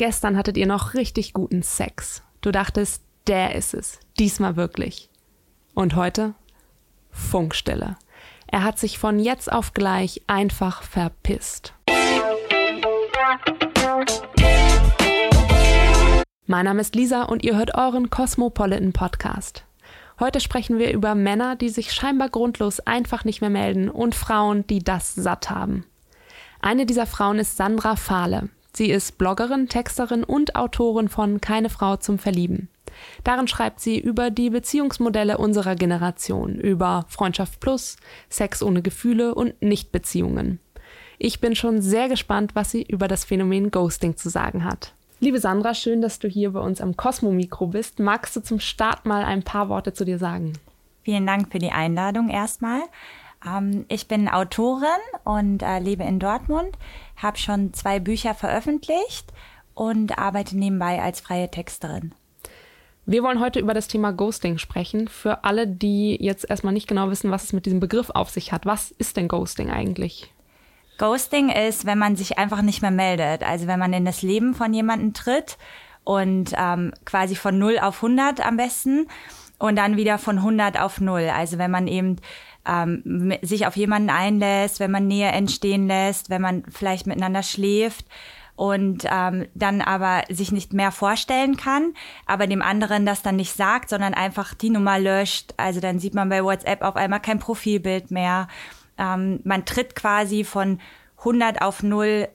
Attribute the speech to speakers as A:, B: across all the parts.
A: Gestern hattet ihr noch richtig guten Sex. Du dachtest, der ist es. Diesmal wirklich. Und heute? Funkstille. Er hat sich von jetzt auf gleich einfach verpisst. Mein Name ist Lisa und ihr hört euren Cosmopolitan Podcast. Heute sprechen wir über Männer, die sich scheinbar grundlos einfach nicht mehr melden und Frauen, die das satt haben. Eine dieser Frauen ist Sandra Fahle. Sie ist Bloggerin, Texterin und Autorin von Keine Frau zum Verlieben. Darin schreibt sie über die Beziehungsmodelle unserer Generation, über Freundschaft plus, Sex ohne Gefühle und Nichtbeziehungen. Ich bin schon sehr gespannt, was sie über das Phänomen Ghosting zu sagen hat. Liebe Sandra, schön, dass du hier bei uns am Cosmo-Mikro bist. Magst du zum Start mal ein paar Worte zu dir sagen?
B: Vielen Dank für die Einladung erstmal. Ähm, ich bin Autorin und äh, lebe in Dortmund, habe schon zwei Bücher veröffentlicht und arbeite nebenbei als freie Texterin.
A: Wir wollen heute über das Thema Ghosting sprechen. Für alle, die jetzt erstmal nicht genau wissen, was es mit diesem Begriff auf sich hat. Was ist denn Ghosting eigentlich?
B: Ghosting ist, wenn man sich einfach nicht mehr meldet. Also wenn man in das Leben von jemandem tritt und ähm, quasi von 0 auf 100 am besten und dann wieder von 100 auf 0. Also wenn man eben ähm, sich auf jemanden einlässt, wenn man Nähe entstehen lässt, wenn man vielleicht miteinander schläft und ähm, dann aber sich nicht mehr vorstellen kann, aber dem anderen das dann nicht sagt, sondern einfach die Nummer löscht. Also dann sieht man bei WhatsApp auf einmal kein Profilbild mehr. Ähm, man tritt quasi von 100 auf 0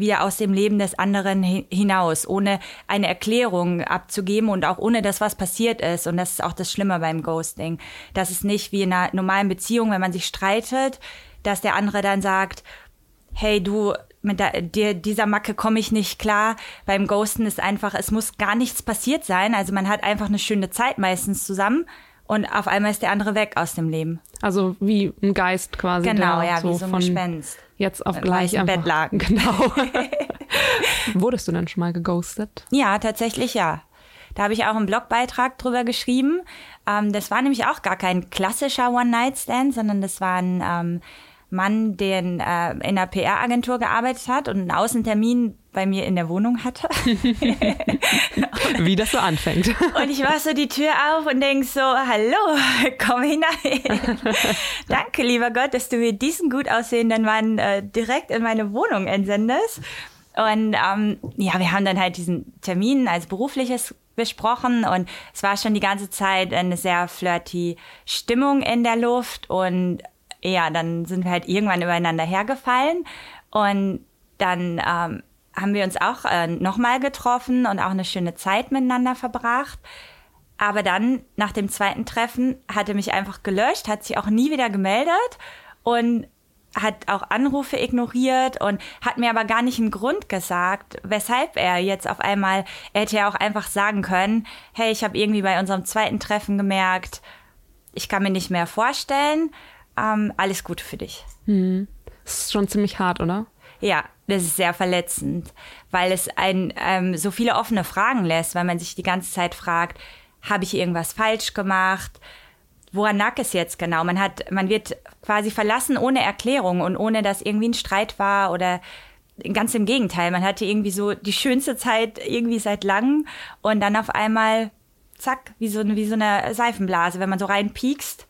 B: wieder aus dem Leben des anderen hinaus, ohne eine Erklärung abzugeben und auch ohne dass was passiert ist. Und das ist auch das Schlimme beim Ghosting. Das ist nicht wie in einer normalen Beziehung, wenn man sich streitet, dass der andere dann sagt, hey du, mit der, dieser Macke komme ich nicht klar. Beim Ghosten ist einfach, es muss gar nichts passiert sein. Also man hat einfach eine schöne Zeit meistens zusammen und auf einmal ist der andere weg aus dem Leben.
A: Also wie ein Geist quasi.
B: Genau, ja, so wie so ein Gespenst
A: jetzt auf gleich
B: einfach. Bett lagen.
A: Genau. Wurdest du denn schon mal geghostet?
B: Ja, tatsächlich ja. Da habe ich auch einen Blogbeitrag drüber geschrieben. Ähm, das war nämlich auch gar kein klassischer One-Night-Stand, sondern das war ein ähm, Mann, der in, äh, in einer PR-Agentur gearbeitet hat und einen Außentermin bei mir in der Wohnung hatte.
A: Wie das so anfängt.
B: Und ich mach so die Tür auf und denk so, hallo, komm hinein. Danke, lieber Gott, dass du mir diesen gut aussehenden Mann äh, direkt in meine Wohnung entsendest. Und ähm, ja, wir haben dann halt diesen Termin als berufliches besprochen und es war schon die ganze Zeit eine sehr flirty Stimmung in der Luft und ja, dann sind wir halt irgendwann übereinander hergefallen und dann ähm, haben wir uns auch äh, nochmal getroffen und auch eine schöne Zeit miteinander verbracht. Aber dann, nach dem zweiten Treffen, hat er mich einfach gelöscht, hat sich auch nie wieder gemeldet und hat auch Anrufe ignoriert und hat mir aber gar nicht einen Grund gesagt, weshalb er jetzt auf einmal, er hätte ja auch einfach sagen können, hey, ich habe irgendwie bei unserem zweiten Treffen gemerkt, ich kann mir nicht mehr vorstellen, ähm, alles Gute für dich.
A: Hm. Das ist schon ziemlich hart, oder?
B: Ja, das ist sehr verletzend, weil es ein ähm, so viele offene Fragen lässt, weil man sich die ganze Zeit fragt, habe ich irgendwas falsch gemacht? Woran lag es jetzt genau? Man hat, man wird quasi verlassen ohne Erklärung und ohne, dass irgendwie ein Streit war oder ganz im Gegenteil. Man hatte irgendwie so die schönste Zeit irgendwie seit langem und dann auf einmal zack, wie so, wie so eine Seifenblase, wenn man so reinpiekst,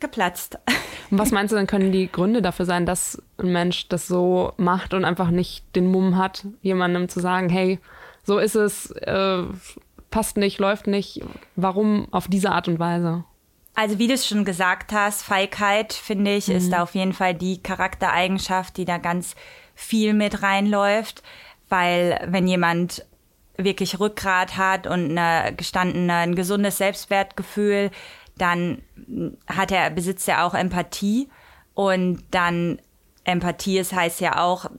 B: geplatzt.
A: Und was meinst du, dann können die Gründe dafür sein, dass ein Mensch das so macht und einfach nicht den Mumm hat, jemandem zu sagen, hey, so ist es, äh, passt nicht, läuft nicht. Warum auf diese Art und Weise?
B: Also wie du es schon gesagt hast, Feigheit, finde ich, mhm. ist da auf jeden Fall die Charaktereigenschaft, die da ganz viel mit reinläuft. Weil wenn jemand wirklich Rückgrat hat und eine gestandene, ein gesundes Selbstwertgefühl, dann hat er, besitzt er auch Empathie. Und dann Empathie ist heißt ja auch,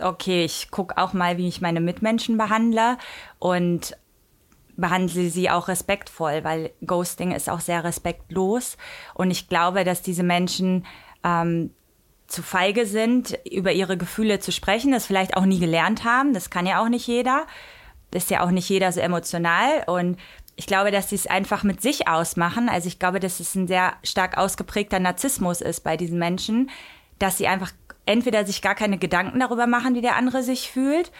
B: okay, ich gucke auch mal, wie ich meine Mitmenschen behandle und behandle sie auch respektvoll, weil Ghosting ist auch sehr respektlos. Und ich glaube, dass diese Menschen ähm, zu feige sind, über ihre Gefühle zu sprechen, das vielleicht auch nie gelernt haben, das kann ja auch nicht jeder, ist ja auch nicht jeder so emotional. Und ich glaube, dass sie es einfach mit sich ausmachen. Also ich glaube, dass es ein sehr stark ausgeprägter Narzissmus ist bei diesen Menschen, dass sie einfach entweder sich gar keine Gedanken darüber machen, wie der andere sich fühlt,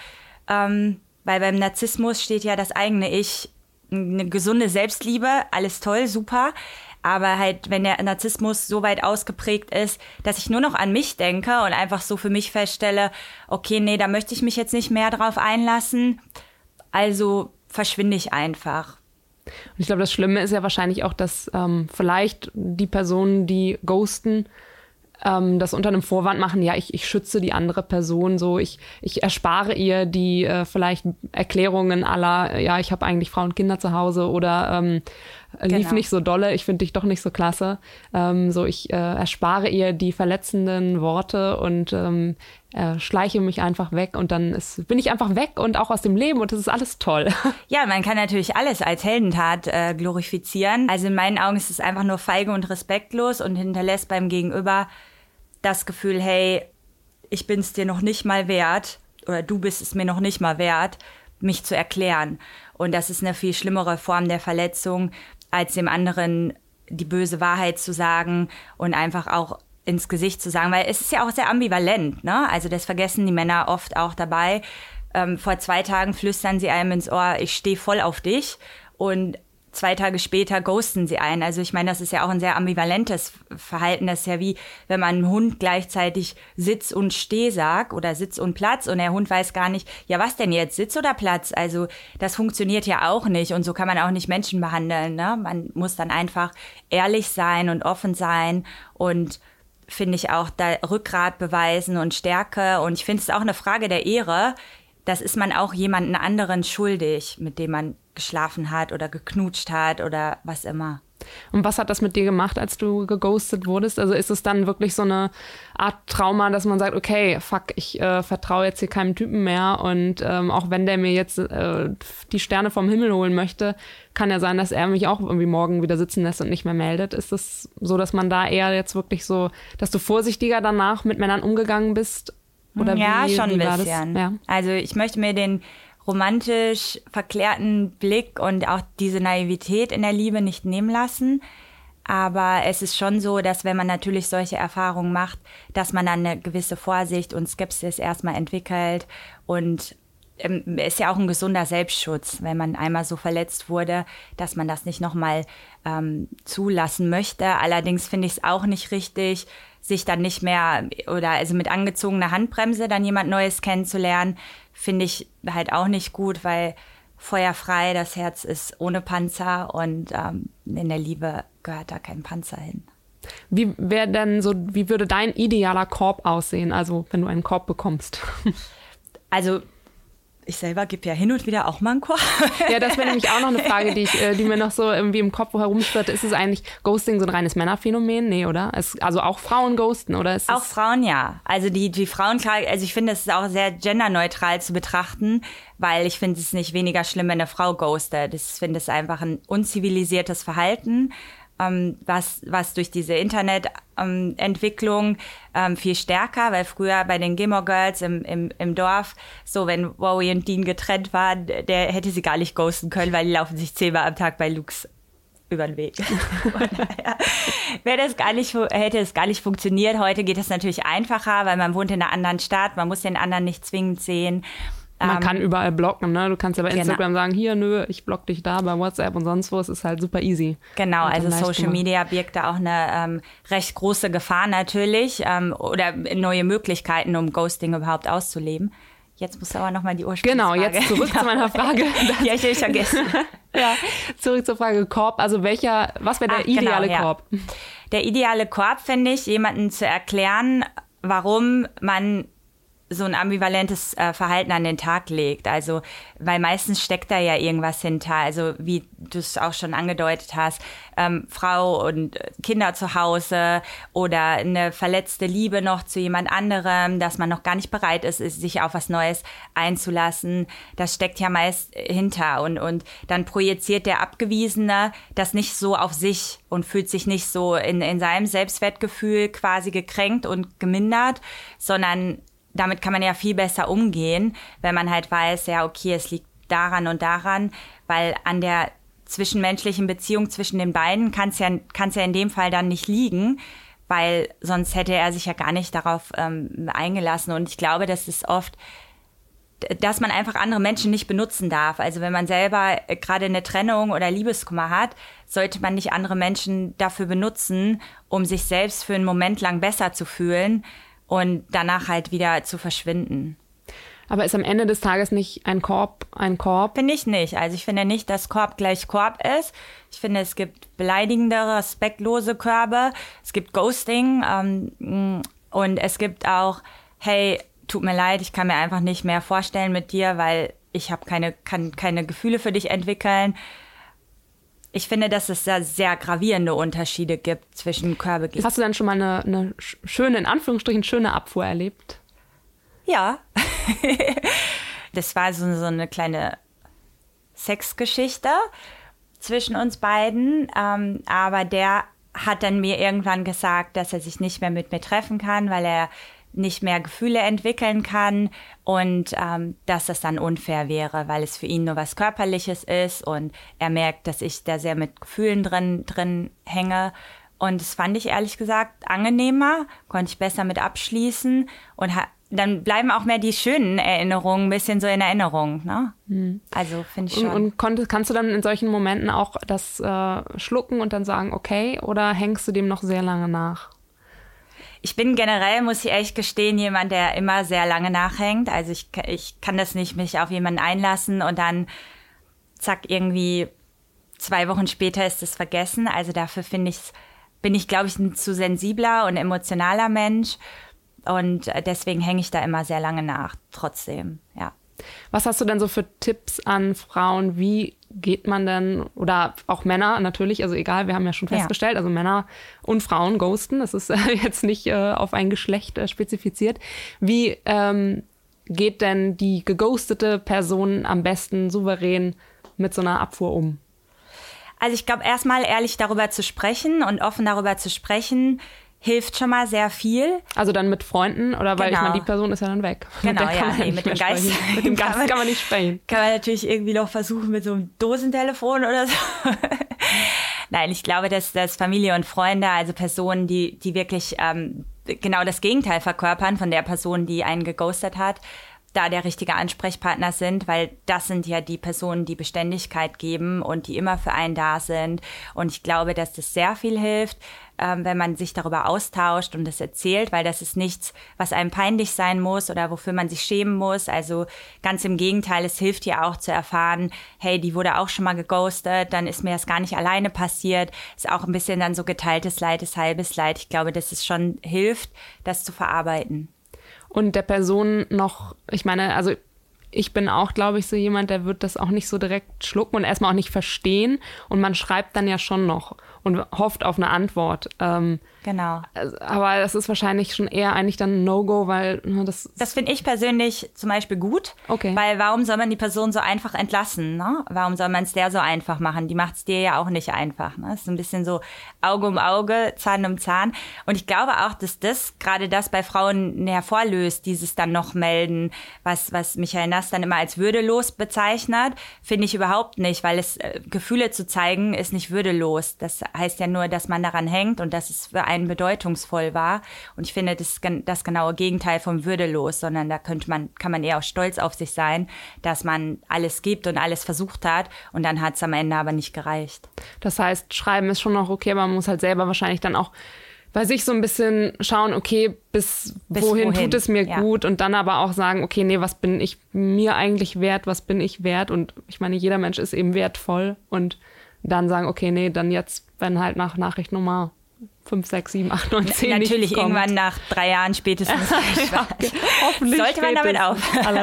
B: ähm, Weil beim Narzissmus steht ja das eigene Ich, eine gesunde Selbstliebe, alles toll, super. Aber halt, wenn der Narzissmus so weit ausgeprägt ist, dass ich nur noch an mich denke und einfach so für mich feststelle, okay, nee, da möchte ich mich jetzt nicht mehr drauf einlassen. Also verschwinde ich einfach.
A: Und ich glaube, das Schlimme ist ja wahrscheinlich auch, dass ähm, vielleicht die Personen, die ghosten, ähm, das unter einem Vorwand machen, ja, ich, ich schütze die andere Person, so ich, ich erspare ihr die äh, vielleicht Erklärungen aller, ja, ich habe eigentlich Frauen und Kinder zu Hause oder ähm, lief genau. nicht so dolle, ich finde dich doch nicht so klasse. Ähm, so ich äh, erspare ihr die verletzenden Worte und ähm, äh, schleiche mich einfach weg und dann ist, bin ich einfach weg und auch aus dem Leben und das ist alles toll.
B: Ja, man kann natürlich alles als Heldentat äh, glorifizieren. Also in meinen Augen ist es einfach nur feige und respektlos und hinterlässt beim Gegenüber das Gefühl, hey, ich bin es dir noch nicht mal wert oder du bist es mir noch nicht mal wert, mich zu erklären. Und das ist eine viel schlimmere Form der Verletzung, als dem anderen die böse Wahrheit zu sagen und einfach auch ins Gesicht zu sagen, weil es ist ja auch sehr ambivalent, ne? Also das vergessen die Männer oft auch dabei. Ähm, vor zwei Tagen flüstern sie einem ins Ohr, ich stehe voll auf dich und zwei Tage später ghosten sie ein. Also ich meine, das ist ja auch ein sehr ambivalentes Verhalten. Das ist ja wie, wenn man einem Hund gleichzeitig Sitz und Steh sagt oder Sitz und Platz und der Hund weiß gar nicht, ja was denn jetzt, Sitz oder Platz? Also das funktioniert ja auch nicht und so kann man auch nicht Menschen behandeln. Ne? Man muss dann einfach ehrlich sein und offen sein und finde ich auch da Rückgrat beweisen und Stärke. Und ich finde es auch eine Frage der Ehre. Das ist man auch jemanden anderen schuldig, mit dem man geschlafen hat oder geknutscht hat oder was immer.
A: Und was hat das mit dir gemacht, als du geghostet wurdest? Also ist es dann wirklich so eine Art Trauma, dass man sagt, okay, fuck, ich äh, vertraue jetzt hier keinem Typen mehr und ähm, auch wenn der mir jetzt äh, die Sterne vom Himmel holen möchte, kann ja sein, dass er mich auch irgendwie morgen wieder sitzen lässt und nicht mehr meldet. Ist es das so, dass man da eher jetzt wirklich so, dass du vorsichtiger danach mit Männern umgegangen bist?
B: Oder ja, wie, schon wie ein bisschen. Ja. Also ich möchte mir den romantisch verklärten Blick und auch diese Naivität in der Liebe nicht nehmen lassen. Aber es ist schon so, dass wenn man natürlich solche Erfahrungen macht, dass man dann eine gewisse Vorsicht und Skepsis erstmal entwickelt und ähm, ist ja auch ein gesunder Selbstschutz, wenn man einmal so verletzt wurde, dass man das nicht nochmal ähm, zulassen möchte. Allerdings finde ich es auch nicht richtig, sich dann nicht mehr oder also mit angezogener Handbremse dann jemand Neues kennenzulernen, finde ich halt auch nicht gut, weil feuerfrei, das Herz ist ohne Panzer und ähm, in der Liebe gehört da kein Panzer hin.
A: Wie wäre denn so, wie würde dein idealer Korb aussehen, also wenn du einen Korb bekommst?
B: Also ich selber gebe ja hin und wieder auch mal einen Korb.
A: Ja, das wäre nämlich auch noch eine Frage, die, ich, äh, die mir noch so irgendwie im Kopf herumschwirrt. Ist es eigentlich Ghosting so ein reines Männerphänomen? Nee, oder? Es, also auch Frauen ghosten, oder? Ist
B: auch Frauen, ja. Also die, die Frauen, also ich finde, es ist auch sehr genderneutral zu betrachten, weil ich finde es nicht weniger schlimm, wenn eine Frau ghostet. Ich finde es einfach ein unzivilisiertes Verhalten was, was durch diese Internetentwicklung ähm, viel stärker, weil früher bei den Gilmore Girls im, im, im Dorf, so wenn Wowie und Dean getrennt waren, der hätte sie gar nicht ghosten können, weil die laufen sich zehnmal am Tag bei Lukes über den Weg. wäre das gar nicht, hätte es gar nicht funktioniert. Heute geht es natürlich einfacher, weil man wohnt in einer anderen Stadt, man muss den anderen nicht zwingend sehen.
A: Man ähm, kann überall blocken, ne? Du kannst ja bei genau. Instagram genau. sagen, hier, nö, ich block dich da, bei WhatsApp und sonst wo. Es ist halt super easy.
B: Genau, also Social Media birgt da auch eine ähm, recht große Gefahr natürlich ähm, oder neue Möglichkeiten, um Ghosting überhaupt auszuleben. Jetzt musst du aber nochmal die Ursprungsfrage.
A: Genau, jetzt zurück zu meiner Frage.
B: ja, ich habe vergessen.
A: ja, zurück zur Frage Korb. Also welcher, was wäre der Ach, genau, ideale genau, Korb? Ja.
B: Der ideale Korb, finde ich, jemanden zu erklären, warum man so ein ambivalentes äh, Verhalten an den Tag legt. Also, weil meistens steckt da ja irgendwas hinter. Also, wie du es auch schon angedeutet hast, ähm, Frau und Kinder zu Hause oder eine verletzte Liebe noch zu jemand anderem, dass man noch gar nicht bereit ist, sich auf was Neues einzulassen. Das steckt ja meist hinter. Und, und dann projiziert der Abgewiesene das nicht so auf sich und fühlt sich nicht so in, in seinem Selbstwertgefühl quasi gekränkt und gemindert, sondern damit kann man ja viel besser umgehen, wenn man halt weiß, ja, okay, es liegt daran und daran, weil an der zwischenmenschlichen Beziehung zwischen den beiden kann es ja, ja in dem Fall dann nicht liegen, weil sonst hätte er sich ja gar nicht darauf ähm, eingelassen. Und ich glaube, das ist oft dass man einfach andere Menschen nicht benutzen darf. Also wenn man selber äh, gerade eine Trennung oder Liebeskummer hat, sollte man nicht andere Menschen dafür benutzen, um sich selbst für einen Moment lang besser zu fühlen und danach halt wieder zu verschwinden.
A: Aber ist am Ende des Tages nicht ein Korb ein Korb?
B: Finde ich nicht. Also ich finde nicht, dass Korb gleich Korb ist. Ich finde, es gibt beleidigende, respektlose Körbe. Es gibt Ghosting. Ähm, und es gibt auch, hey, tut mir leid, ich kann mir einfach nicht mehr vorstellen mit dir, weil ich habe keine, kann keine Gefühle für dich entwickeln. Ich finde, dass es da sehr gravierende Unterschiede gibt zwischen Körbe.
A: Hast du dann schon mal eine, eine schöne, in Anführungsstrichen, schöne Abfuhr erlebt?
B: Ja. das war so, so eine kleine Sexgeschichte zwischen uns beiden. Ähm, aber der hat dann mir irgendwann gesagt, dass er sich nicht mehr mit mir treffen kann, weil er nicht mehr Gefühle entwickeln kann und ähm, dass das dann unfair wäre, weil es für ihn nur was Körperliches ist und er merkt, dass ich da sehr mit Gefühlen drin, drin hänge. Und das fand ich ehrlich gesagt angenehmer, konnte ich besser mit abschließen und dann bleiben auch mehr die schönen Erinnerungen ein bisschen so in Erinnerung. Ne? Mhm. Also finde ich schon.
A: Und, und konntest, kannst du dann in solchen Momenten auch das äh, schlucken und dann sagen, okay, oder hängst du dem noch sehr lange nach?
B: Ich bin generell, muss ich ehrlich gestehen, jemand, der immer sehr lange nachhängt. Also ich, ich kann das nicht mich auf jemanden einlassen und dann zack, irgendwie zwei Wochen später ist es vergessen. Also dafür finde ich, bin ich, glaube ich, ein zu sensibler und emotionaler Mensch. Und deswegen hänge ich da immer sehr lange nach, trotzdem, ja.
A: Was hast du denn so für Tipps an Frauen? Wie geht man denn, oder auch Männer natürlich, also egal, wir haben ja schon festgestellt, ja. also Männer und Frauen ghosten, das ist äh, jetzt nicht äh, auf ein Geschlecht äh, spezifiziert. Wie ähm, geht denn die geghostete Person am besten souverän mit so einer Abfuhr um?
B: Also ich glaube, erstmal ehrlich darüber zu sprechen und offen darüber zu sprechen, hilft schon mal sehr viel.
A: Also dann mit Freunden oder weil genau. ich meine, die Person ist ja dann weg.
B: Genau, ja, nee, mit dem Geist.
A: mit dem Geist kann man, kann man nicht sprechen.
B: Kann man natürlich irgendwie noch versuchen mit so einem Dosentelefon oder so. Nein, ich glaube, dass, dass Familie und Freunde, also Personen, die, die wirklich ähm, genau das Gegenteil verkörpern von der Person, die einen geghostet hat, da der richtige Ansprechpartner sind, weil das sind ja die Personen, die Beständigkeit geben und die immer für einen da sind. Und ich glaube, dass das sehr viel hilft, ähm, wenn man sich darüber austauscht und das erzählt, weil das ist nichts, was einem peinlich sein muss oder wofür man sich schämen muss. Also ganz im Gegenteil, es hilft ja auch zu erfahren, hey, die wurde auch schon mal geghostet, dann ist mir das gar nicht alleine passiert. Ist auch ein bisschen dann so geteiltes Leid ist halbes Leid. Ich glaube, dass es schon hilft, das zu verarbeiten
A: und der Person noch, ich meine, also ich bin auch, glaube ich, so jemand, der wird das auch nicht so direkt schlucken und erstmal auch nicht verstehen. Und man schreibt dann ja schon noch und hofft auf eine Antwort. Ähm,
B: Genau.
A: Aber das ist wahrscheinlich schon eher eigentlich dann ein No-Go, weil ne, das.
B: Das finde ich persönlich zum Beispiel gut.
A: Okay.
B: Weil warum soll man die Person so einfach entlassen? Ne? Warum soll man es der so einfach machen? Die macht es dir ja auch nicht einfach. Ne? Das ist ein bisschen so Auge um Auge, Zahn um Zahn. Und ich glaube auch, dass das gerade das bei Frauen hervorlöst, dieses dann noch melden, was, was Michael Nass dann immer als würdelos bezeichnet, finde ich überhaupt nicht, weil es äh, Gefühle zu zeigen ist nicht würdelos. Das heißt ja nur, dass man daran hängt und dass es für einen bedeutungsvoll war. Und ich finde, das ist das genaue Gegenteil vom würdelos, sondern da könnte man, kann man eher auch stolz auf sich sein, dass man alles gibt und alles versucht hat und dann hat es am Ende aber nicht gereicht.
A: Das heißt, schreiben ist schon noch okay, aber man muss halt selber wahrscheinlich dann auch bei sich so ein bisschen schauen, okay, bis, bis wohin, wohin, tut es mir ja. gut und dann aber auch sagen, okay, nee, was bin ich mir eigentlich wert, was bin ich wert und ich meine, jeder Mensch ist eben wertvoll und dann sagen, okay, nee, dann jetzt, wenn halt nach Nachricht Nummer 5, 6, 7, 8, 9, 10
B: Natürlich irgendwann nach drei Jahren spätestens.
A: ja, hoffentlich
B: Sollte man damit auf.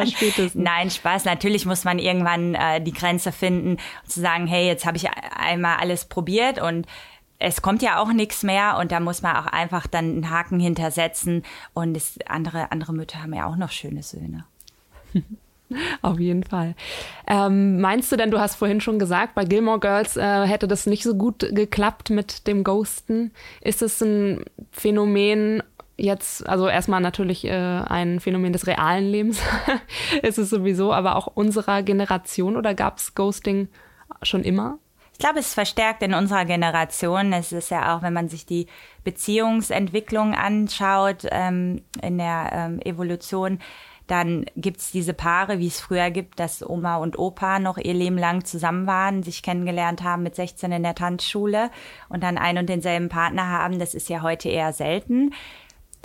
A: spätestens.
B: Nein, Spaß. Natürlich muss man irgendwann äh, die Grenze finden und zu sagen, hey, jetzt habe ich einmal alles probiert und es kommt ja auch nichts mehr und da muss man auch einfach dann einen Haken hintersetzen und es, andere, andere Mütter haben ja auch noch schöne Söhne.
A: Auf jeden Fall. Ähm, meinst du denn, du hast vorhin schon gesagt, bei Gilmore Girls äh, hätte das nicht so gut geklappt mit dem Ghosten? Ist es ein Phänomen jetzt, also erstmal natürlich äh, ein Phänomen des realen Lebens, ist es sowieso, aber auch unserer Generation oder gab es Ghosting schon immer?
B: Ich glaube, es ist verstärkt in unserer Generation. Es ist ja auch, wenn man sich die Beziehungsentwicklung anschaut ähm, in der ähm, Evolution, Dann gibt's diese Paare, wie es früher gibt, dass Oma und Opa noch ihr Leben lang zusammen waren, sich kennengelernt haben mit 16 in der Tanzschule und dann ein und denselben Partner haben. Das ist ja heute eher selten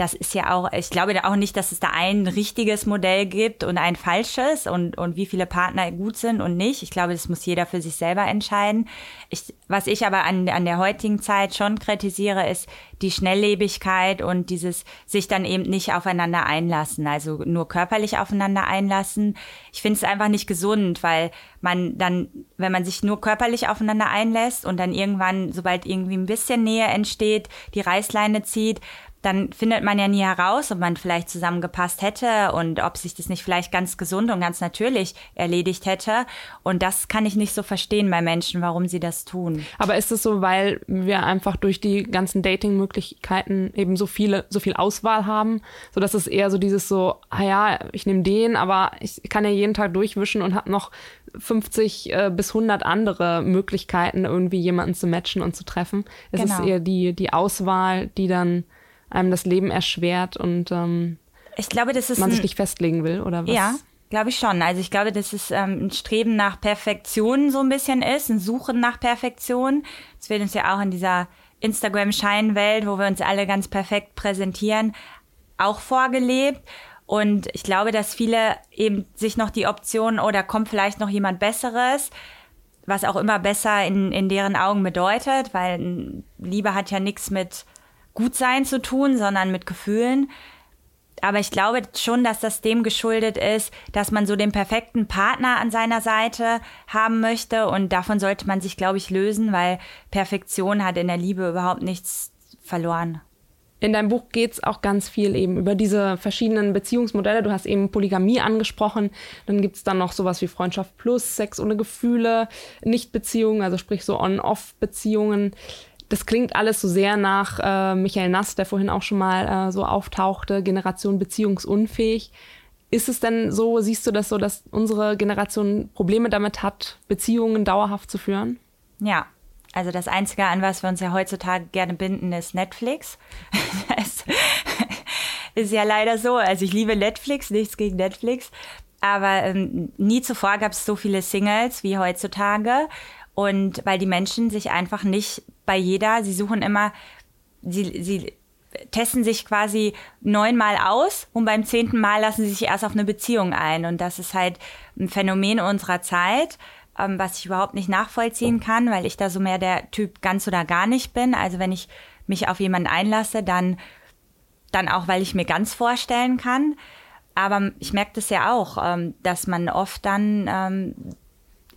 B: das ist ja auch, ich glaube auch nicht, dass es da ein richtiges Modell gibt und ein falsches und, und wie viele Partner gut sind und nicht. Ich glaube, das muss jeder für sich selber entscheiden. Ich, was ich aber an, an der heutigen Zeit schon kritisiere, ist die Schnelllebigkeit und dieses sich dann eben nicht aufeinander einlassen, also nur körperlich aufeinander einlassen. Ich finde es einfach nicht gesund, weil man dann, wenn man sich nur körperlich aufeinander einlässt und dann irgendwann, sobald irgendwie ein bisschen Nähe entsteht, die Reißleine zieht, dann findet man ja nie heraus, ob man vielleicht zusammengepasst hätte und ob sich das nicht vielleicht ganz gesund und ganz natürlich erledigt hätte. Und das kann ich nicht so verstehen bei Menschen, warum sie das tun.
A: Aber ist es so, weil wir einfach durch die ganzen Dating-Möglichkeiten eben so viele, so viel Auswahl haben, so dass es eher so dieses so, ah ja, ich nehme den, aber ich kann ja jeden Tag durchwischen und habe noch 50 äh, bis 100 andere Möglichkeiten, irgendwie jemanden zu matchen und zu treffen. Es genau. ist eher die, die Auswahl, die dann einem das Leben erschwert und ähm,
B: ich glaube, das ist
A: man sich nicht festlegen will oder was?
B: Ja, glaube ich schon. Also ich glaube, dass es ähm, ein Streben nach Perfektion so ein bisschen ist, ein Suchen nach Perfektion. Das wird uns ja auch in dieser Instagram-Scheinwelt, wo wir uns alle ganz perfekt präsentieren, auch vorgelebt. Und ich glaube, dass viele eben sich noch die Option, oder kommt vielleicht noch jemand Besseres, was auch immer besser in, in deren Augen bedeutet, weil Liebe hat ja nichts mit Gutsein zu tun, sondern mit Gefühlen. Aber ich glaube schon, dass das dem geschuldet ist, dass man so den perfekten Partner an seiner Seite haben möchte. Und davon sollte man sich, glaube ich, lösen, weil Perfektion hat in der Liebe überhaupt nichts verloren.
A: In deinem Buch geht es auch ganz viel eben über diese verschiedenen Beziehungsmodelle. Du hast eben Polygamie angesprochen. Dann gibt es dann noch sowas wie Freundschaft plus, Sex ohne Gefühle, Nichtbeziehungen, also sprich so On-Off-Beziehungen das klingt alles so sehr nach äh, Michael Nass, der vorhin auch schon mal äh, so auftauchte, Generation beziehungsunfähig. Ist es denn so, siehst du das so, dass unsere Generation Probleme damit hat, Beziehungen dauerhaft zu führen?
B: Ja, also das Einzige, an was wir uns ja heutzutage gerne binden, ist Netflix. das ist ja leider so. Also ich liebe Netflix, nichts gegen Netflix. Aber ähm, nie zuvor gab es so viele Singles wie heutzutage. Und weil die Menschen sich einfach nicht bei jeder, sie suchen immer, sie, sie testen sich quasi neunmal aus und beim zehnten Mal lassen sie sich erst auf eine Beziehung ein. Und das ist halt ein Phänomen unserer Zeit, ähm, was ich überhaupt nicht nachvollziehen kann, weil ich da so mehr der Typ ganz oder gar nicht bin. Also wenn ich mich auf jemanden einlasse, dann, dann auch, weil ich mir ganz vorstellen kann. Aber ich merke das ja auch, ähm, dass man oft dann ähm,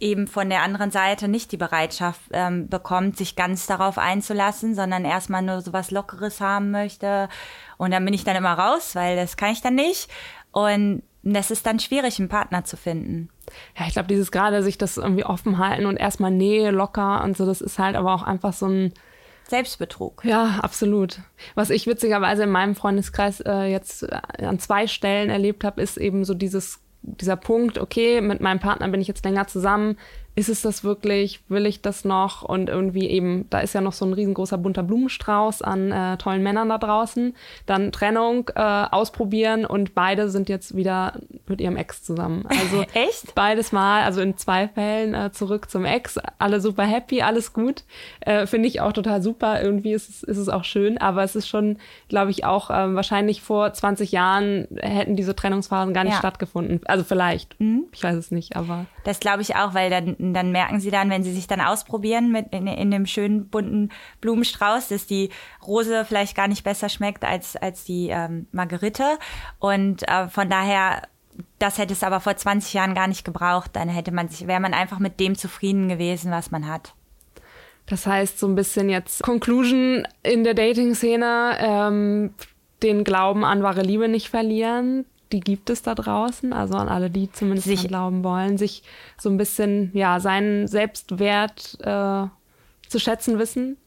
B: eben von der anderen Seite nicht die Bereitschaft ähm, bekommt, sich ganz darauf einzulassen, sondern erstmal nur so was Lockeres haben möchte. Und dann bin ich dann immer raus, weil das kann ich dann nicht. Und das ist dann schwierig, einen Partner zu finden.
A: Ja, ich glaube, dieses gerade sich das irgendwie offen halten und erstmal Nähe locker und so, das ist halt aber auch einfach so ein
B: Selbstbetrug.
A: Ja, absolut. Was ich witzigerweise in meinem Freundeskreis äh, jetzt an zwei Stellen erlebt habe, ist eben so dieses dieser Punkt, okay, mit meinem Partner bin ich jetzt länger zusammen, ist es das wirklich, will ich das noch? Und irgendwie eben, da ist ja noch so ein riesengroßer bunter Blumenstrauß an äh, tollen Männern da draußen. Dann Trennung, äh, ausprobieren und beide sind jetzt wieder mit ihrem Ex zusammen. Also
B: echt?
A: Beides mal, also in zwei Fällen äh, zurück zum Ex. Alle super happy, alles gut. Äh, Finde ich auch total super. Irgendwie ist es, ist es auch schön, aber es ist schon, glaube ich, auch äh, wahrscheinlich vor 20 Jahren hätten diese Trennungsphasen gar nicht ja. stattgefunden. Also vielleicht. Mhm. Ich weiß es nicht, aber.
B: Das glaube ich auch, weil dann dann merken sie dann, wenn sie sich dann ausprobieren mit in, in dem schönen bunten Blumenstrauß, dass die Rose vielleicht gar nicht besser schmeckt als, als die ähm, Margerite. Und äh, von daher das hätte es aber vor 20 Jahren gar nicht gebraucht. Dann hätte man sich, wäre man einfach mit dem zufrieden gewesen, was man hat.
A: Das heißt, so ein bisschen jetzt Conclusion in der Dating-Szene, ähm, den Glauben an wahre Liebe nicht verlieren, die gibt es da draußen, also an alle, die zumindest sich glauben wollen, sich so ein bisschen, ja, seinen Selbstwert äh, zu schätzen wissen.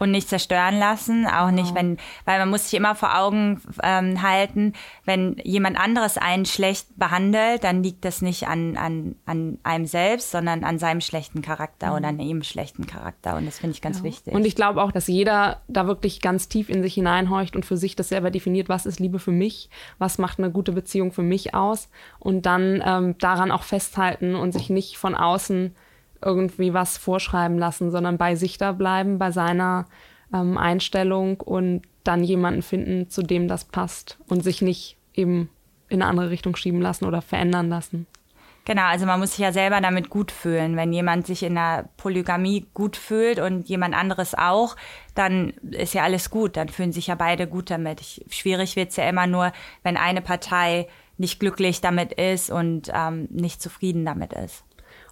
B: Und nicht zerstören lassen, auch nicht, wenn, weil man muss sich immer vor Augen ähm, halten, wenn jemand anderes einen schlecht behandelt, dann liegt das nicht an, an, an einem selbst, sondern an seinem schlechten Charakter mhm. oder an ihrem schlechten Charakter und das finde ich ganz ja. wichtig.
A: Und ich glaube auch, dass jeder da wirklich ganz tief in sich hineinhorcht und für sich das selber definiert, was ist Liebe für mich, was macht eine gute Beziehung für mich aus und dann ähm, daran auch festhalten und sich nicht von außen irgendwie was vorschreiben lassen, sondern bei sich da bleiben, bei seiner ähm, Einstellung und dann jemanden finden, zu dem das passt und sich nicht eben in eine andere Richtung schieben lassen oder verändern lassen.
B: Genau, also man muss sich ja selber damit gut fühlen. Wenn jemand sich in der Polygamie gut fühlt und jemand anderes auch, dann ist ja alles gut. Dann fühlen sich ja beide gut damit. Ich, schwierig wird's ja immer nur, wenn eine Partei nicht glücklich damit ist und ähm, nicht zufrieden damit ist.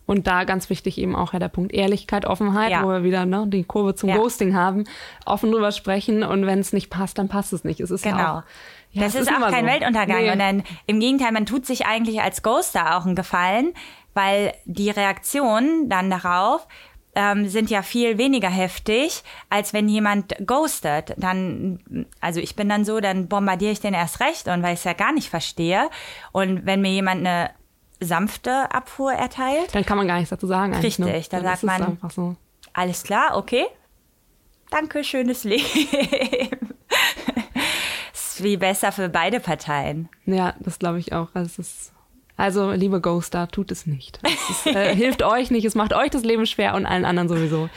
A: Und da ganz wichtig eben auch ja der Punkt Ehrlichkeit, Offenheit, ja. wo wir wieder ne, die Kurve zum ja. Ghosting haben, offen drüber sprechen und wenn es nicht passt, dann passt es nicht. Es ist genau. Ja auch,
B: ja, das ist, ist auch kein so. Weltuntergang. Nee. Und dann, im Gegenteil, man tut sich eigentlich als Ghoster auch einen Gefallen, weil die Reaktionen dann darauf ähm, sind ja viel weniger heftig, als wenn jemand ghostet. Dann, also ich bin dann so, dann bombardiere ich den erst recht und weil ich es ja gar nicht verstehe. Und wenn mir jemand eine sanfte Abfuhr erteilt.
A: Dann kann man gar nichts dazu sagen.
B: Richtig, ne? dann, dann sagt man, so. alles klar, okay, danke, schönes Leben. ist wie besser für beide Parteien.
A: Ja, das glaube ich auch. Also, ist, also, liebe Ghoster, tut es nicht. Es äh, hilft euch nicht, es macht euch das Leben schwer und allen anderen sowieso.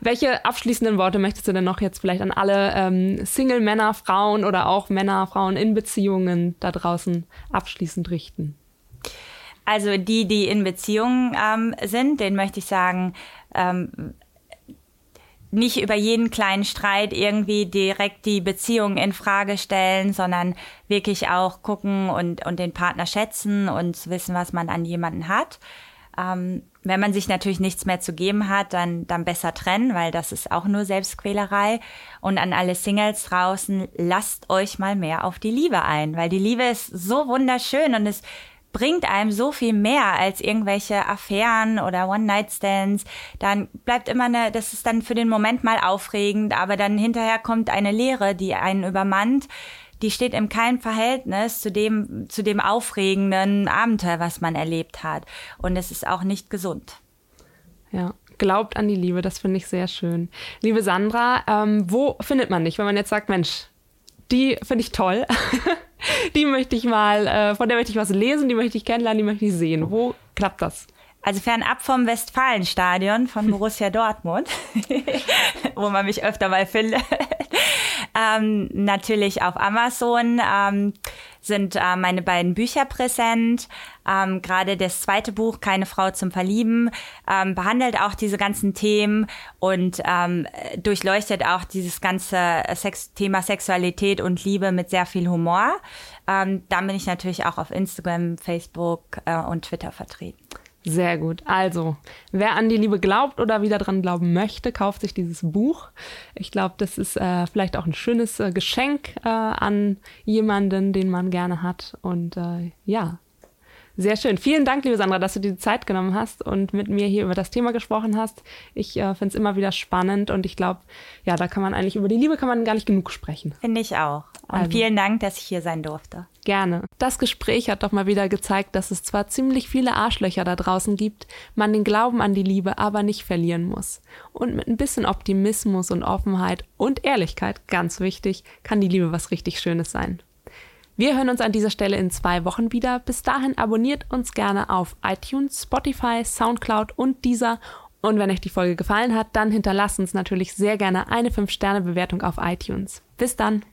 A: Welche abschließenden Worte möchtest du denn noch jetzt vielleicht an alle ähm, Single-Männer, Frauen oder auch Männer, Frauen in Beziehungen da draußen abschließend richten?
B: Also die, die in Beziehungen ähm, sind, denen möchte ich sagen, ähm, nicht über jeden kleinen Streit irgendwie direkt die Beziehung in Frage stellen, sondern wirklich auch gucken und, und den Partner schätzen und wissen, was man an jemanden hat. Ähm, wenn man sich natürlich nichts mehr zu geben hat, dann, dann besser trennen, weil das ist auch nur Selbstquälerei. Und an alle Singles draußen, lasst euch mal mehr auf die Liebe ein, weil die Liebe ist so wunderschön und es bringt einem so viel mehr als irgendwelche Affären oder One-Night-Stands. Dann bleibt immer eine, das ist dann für den Moment mal aufregend, aber dann hinterher kommt eine Leere, die einen übermannt. Die steht im keinem Verhältnis zu dem, zu dem aufregenden Abenteuer, was man erlebt hat. Und es ist auch nicht gesund.
A: Ja, glaubt an die Liebe, das finde ich sehr schön. Liebe Sandra, ähm, wo findet man dich, wenn man jetzt sagt, Mensch, die finde ich toll. die möchte ich mal, äh, von der möchte ich was lesen, die möchte ich kennenlernen, die möchte ich sehen. Wo klappt das?
B: Also fernab vom Westfalenstadion von Borussia Dortmund, wo man mich öfter mal findet. ähm, natürlich auf Amazon ähm, sind äh, meine beiden Bücher präsent. Ähm, Gerade das zweite Buch, Keine Frau zum Verlieben, ähm, behandelt auch diese ganzen Themen und ähm, durchleuchtet auch dieses ganze Sex Thema Sexualität und Liebe mit sehr viel Humor. Ähm, dann bin ich natürlich auch auf Instagram, Facebook äh, und Twitter vertreten.
A: Sehr gut. Also, wer an die Liebe glaubt oder wieder dran glauben möchte, kauft sich dieses Buch. Ich glaube, das ist äh, vielleicht auch ein schönes äh, Geschenk äh, an jemanden, den man gerne hat. Und äh, ja, sehr schön. Vielen Dank, liebe Sandra, dass du dir die Zeit genommen hast und mit mir hier über das Thema gesprochen hast. Ich äh, finde es immer wieder spannend und ich glaube, ja, da kann man eigentlich über die Liebe kann man gar nicht genug sprechen.
B: Finde ich auch. Und also. vielen Dank, dass ich hier sein durfte.
A: Gerne. Das Gespräch hat doch mal wieder gezeigt, dass es zwar ziemlich viele Arschlöcher da draußen gibt, man den Glauben an die Liebe aber nicht verlieren muss. Und mit ein bisschen Optimismus und Offenheit und Ehrlichkeit, ganz wichtig, kann die Liebe was richtig Schönes sein. Wir hören uns an dieser Stelle in zwei Wochen wieder. Bis dahin abonniert uns gerne auf iTunes, Spotify, Soundcloud und dieser. Und wenn euch die Folge gefallen hat, dann hinterlasst uns natürlich sehr gerne eine 5-Sterne-Bewertung auf iTunes. Bis dann.